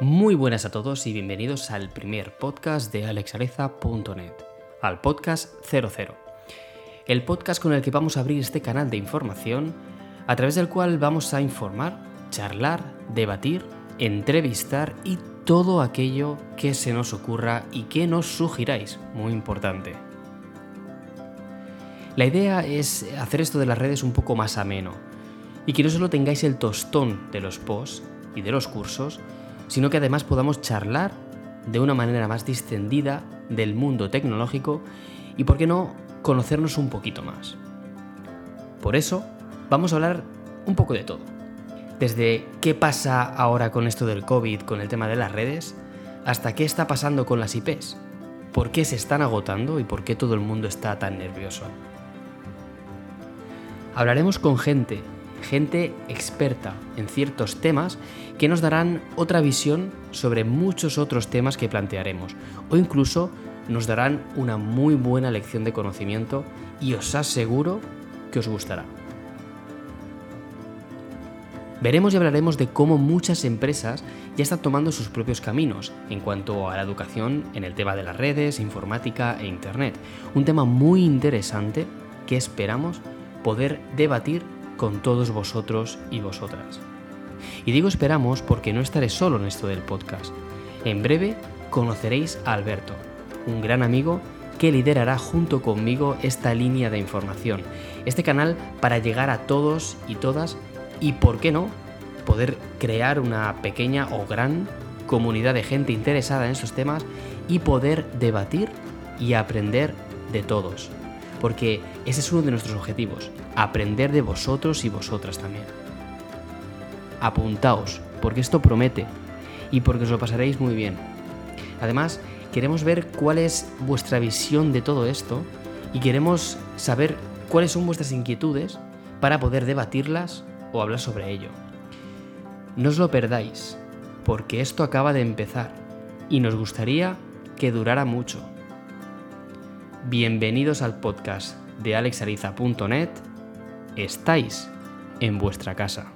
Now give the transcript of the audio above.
Muy buenas a todos y bienvenidos al primer podcast de alexareza.net, al podcast 00. El podcast con el que vamos a abrir este canal de información, a través del cual vamos a informar, charlar, debatir, entrevistar y todo aquello que se nos ocurra y que nos sugiráis, muy importante. La idea es hacer esto de las redes un poco más ameno y que no solo tengáis el tostón de los posts y de los cursos, sino que además podamos charlar de una manera más distendida del mundo tecnológico y, por qué no, conocernos un poquito más. Por eso, vamos a hablar un poco de todo. Desde qué pasa ahora con esto del COVID, con el tema de las redes, hasta qué está pasando con las IPs, por qué se están agotando y por qué todo el mundo está tan nervioso. Hablaremos con gente gente experta en ciertos temas que nos darán otra visión sobre muchos otros temas que plantearemos o incluso nos darán una muy buena lección de conocimiento y os aseguro que os gustará. Veremos y hablaremos de cómo muchas empresas ya están tomando sus propios caminos en cuanto a la educación en el tema de las redes, informática e Internet. Un tema muy interesante que esperamos poder debatir con todos vosotros y vosotras. Y digo esperamos porque no estaré solo en esto del podcast. En breve conoceréis a Alberto, un gran amigo que liderará junto conmigo esta línea de información, este canal para llegar a todos y todas y, por qué no, poder crear una pequeña o gran comunidad de gente interesada en estos temas y poder debatir y aprender de todos porque ese es uno de nuestros objetivos, aprender de vosotros y vosotras también. Apuntaos, porque esto promete y porque os lo pasaréis muy bien. Además, queremos ver cuál es vuestra visión de todo esto y queremos saber cuáles son vuestras inquietudes para poder debatirlas o hablar sobre ello. No os lo perdáis, porque esto acaba de empezar y nos gustaría que durara mucho. Bienvenidos al podcast de alexariza.net. Estáis en vuestra casa.